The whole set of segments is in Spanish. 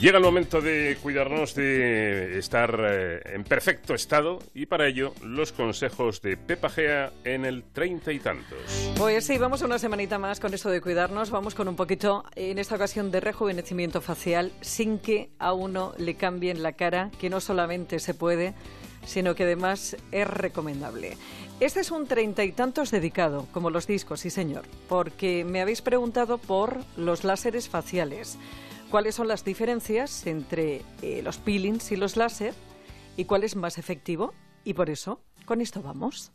Llega el momento de cuidarnos de estar eh, en perfecto estado y para ello los consejos de Pepa Gea en el treinta y tantos. Pues sí, vamos una semanita más con esto de cuidarnos. Vamos con un poquito, en esta ocasión, de rejuvenecimiento facial sin que a uno le cambien la cara, que no solamente se puede, sino que además es recomendable. Este es un treinta y tantos dedicado, como los discos, sí señor, porque me habéis preguntado por los láseres faciales cuáles son las diferencias entre eh, los peelings y los láser y cuál es más efectivo. Y por eso, con esto vamos.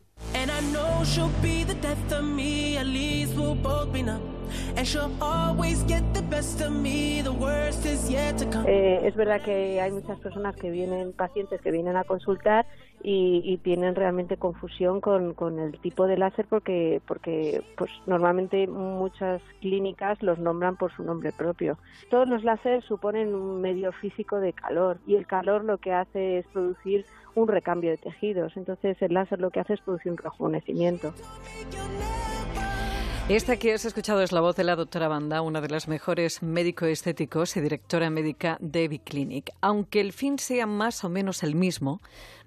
Es verdad que hay muchas personas que vienen, pacientes que vienen a consultar y, tienen realmente confusión con, con, el tipo de láser porque, porque pues normalmente muchas clínicas los nombran por su nombre propio. Todos los láseres suponen un medio físico de calor y el calor lo que hace es producir un recambio de tejidos. Entonces el láser lo que hace es producir un rejuvenecimiento. Esta que has escuchado es la voz de la doctora Banda, una de las mejores médico-estéticos y directora médica de Biclinic. Aunque el fin sea más o menos el mismo,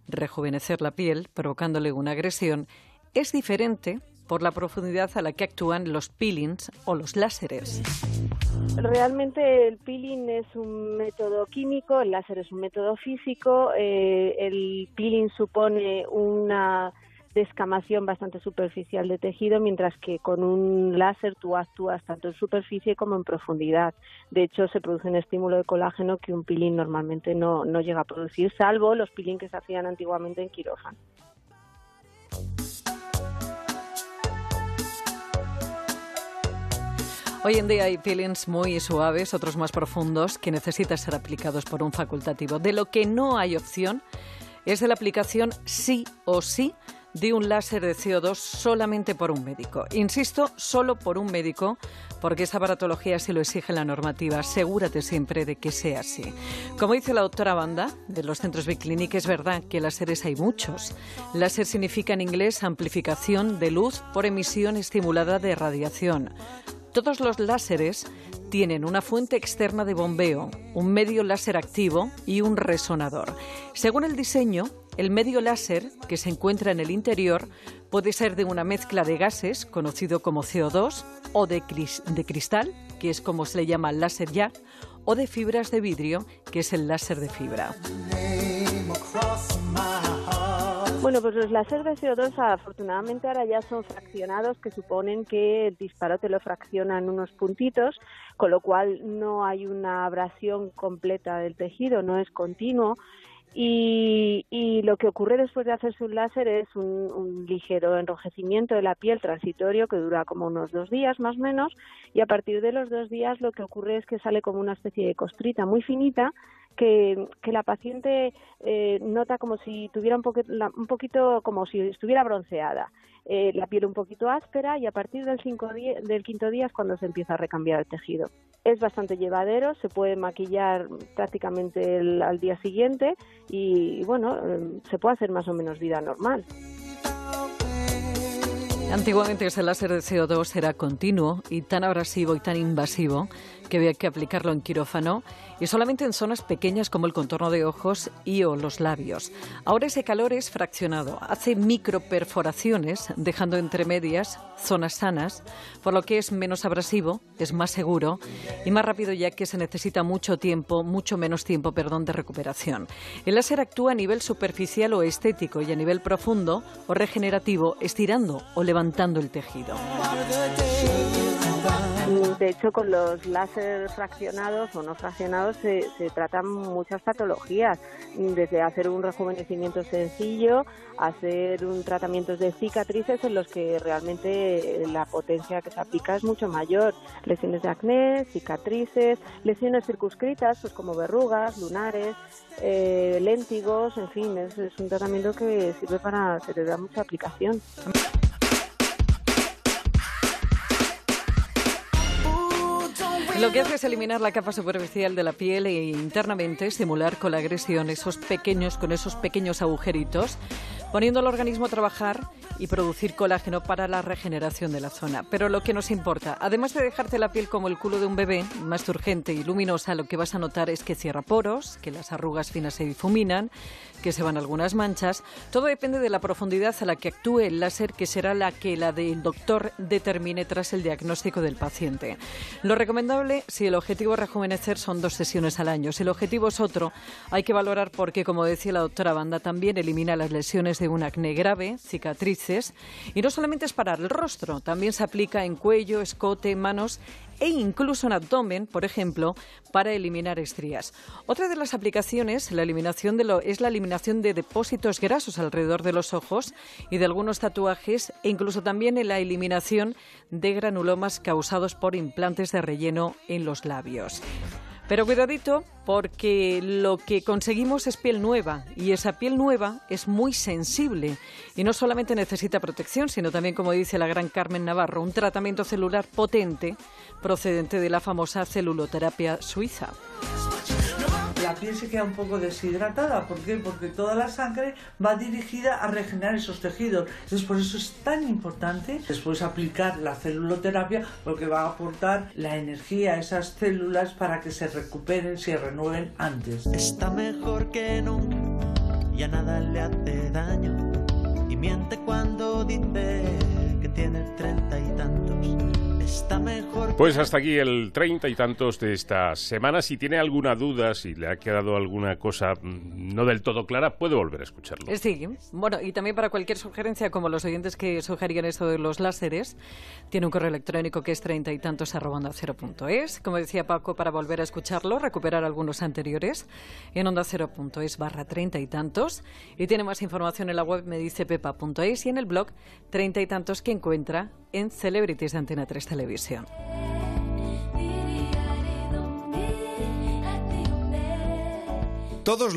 rejuvenecer la piel provocándole una agresión, es diferente por la profundidad a la que actúan los peelings o los láseres. Realmente el peeling es un método químico, el láser es un método físico, eh, el peeling supone una descamación bastante superficial de tejido, mientras que con un láser tú actúas tanto en superficie como en profundidad. De hecho, se produce un estímulo de colágeno que un peeling normalmente no, no llega a producir, salvo los peeling que se hacían antiguamente en quirófano. Hoy en día hay peelings muy suaves, otros más profundos, que necesitan ser aplicados por un facultativo. De lo que no hay opción es de la aplicación sí o sí de un láser de CO2 solamente por un médico. Insisto, solo por un médico, porque esa baratología se lo exige la normativa. Asegúrate siempre de que sea así. Como dice la doctora Banda de los centros Biclinic, es verdad que láseres hay muchos. Láser significa en inglés amplificación de luz por emisión estimulada de radiación. Todos los láseres tienen una fuente externa de bombeo, un medio láser activo y un resonador. Según el diseño, el medio láser que se encuentra en el interior puede ser de una mezcla de gases, conocido como CO2, o de, cristal, que es como se le llama láser ya, o de fibras de vidrio, que es el láser de fibra. Bueno, pues los láser de CO2 afortunadamente ahora ya son fraccionados que suponen que el disparo te lo fracciona en unos puntitos, con lo cual no hay una abrasión completa del tejido, no es continuo. Y, y, lo que ocurre después de hacerse un láser es un, ligero enrojecimiento de la piel transitorio que dura como unos dos días más o menos y a partir de los dos días lo que ocurre es que sale como una especie de costrita muy finita que, la paciente eh, nota como si tuviera un, un poquito como si estuviera bronceada. Eh, la piel un poquito áspera y a partir del, cinco del quinto día es cuando se empieza a recambiar el tejido. Es bastante llevadero, se puede maquillar prácticamente al día siguiente y, bueno, eh, se puede hacer más o menos vida normal. Antiguamente ese láser de CO2 era continuo y tan abrasivo y tan invasivo que había que aplicarlo en quirófano y solamente en zonas pequeñas como el contorno de ojos y o los labios. Ahora ese calor es fraccionado, hace microperforaciones, dejando entre medias zonas sanas, por lo que es menos abrasivo, es más seguro y más rápido ya que se necesita mucho tiempo, mucho menos tiempo, perdón, de recuperación. El láser actúa a nivel superficial o estético y a nivel profundo o regenerativo, estirando o levantando el tejido. De hecho, con los láser fraccionados o no fraccionados se, tratan muchas patologías, desde hacer un rejuvenecimiento sencillo, hacer un tratamiento de cicatrices en los que realmente la potencia que se aplica es mucho mayor. Lesiones de acné, cicatrices, lesiones circunscritas, pues como verrugas, lunares, eh, léntigos, en fin, es, es un tratamiento que sirve para, se le da mucha aplicación. Lo que hace es eliminar la capa superficial de la piel e internamente estimular con la agresión esos pequeños, con esos pequeños agujeritos poniendo al organismo a trabajar y producir colágeno para la regeneración de la zona. Pero lo que nos importa, además de dejarte la piel como el culo de un bebé, más urgente y luminosa, lo que vas a notar es que cierra poros, que las arrugas finas se difuminan, que se van algunas manchas. Todo depende de la profundidad a la que actúe el láser, que será la que la del doctor determine tras el diagnóstico del paciente. Lo recomendable, si el objetivo es rejuvenecer, son dos sesiones al año. Si el objetivo es otro, hay que valorar porque, como decía la doctora Banda, también elimina las lesiones de un acné grave, cicatrices, y no solamente es para el rostro, también se aplica en cuello, escote, manos e incluso en abdomen, por ejemplo, para eliminar estrías. Otra de las aplicaciones la eliminación de lo, es la eliminación de depósitos grasos alrededor de los ojos y de algunos tatuajes e incluso también en la eliminación de granulomas causados por implantes de relleno en los labios. Pero cuidadito, porque lo que conseguimos es piel nueva y esa piel nueva es muy sensible y no solamente necesita protección, sino también, como dice la gran Carmen Navarro, un tratamiento celular potente procedente de la famosa celuloterapia suiza piel se queda un poco deshidratada. ¿Por qué? Porque toda la sangre va dirigida a regenerar esos tejidos. Entonces, por eso es tan importante después aplicar la celuloterapia, porque va a aportar la energía a esas células para que se recuperen, se renueven antes. Está mejor que nunca, ya nada le hace daño. Y miente pues hasta aquí el treinta y tantos de esta semana. Si tiene alguna duda, si le ha quedado alguna cosa mm, no del todo clara, puede volver a escucharlo. Sí, bueno, y también para cualquier sugerencia, como los oyentes que sugerían esto de los láseres, tiene un correo electrónico que es treinta y tantos arroba cero punto es. Como decía Paco, para volver a escucharlo, recuperar algunos anteriores en onda cero punto es barra treinta y tantos. Y tiene más información en la web medicepepa.es y en el blog treinta y tantos que encuentra en Celebrities de Antena 3 Televisión. Todos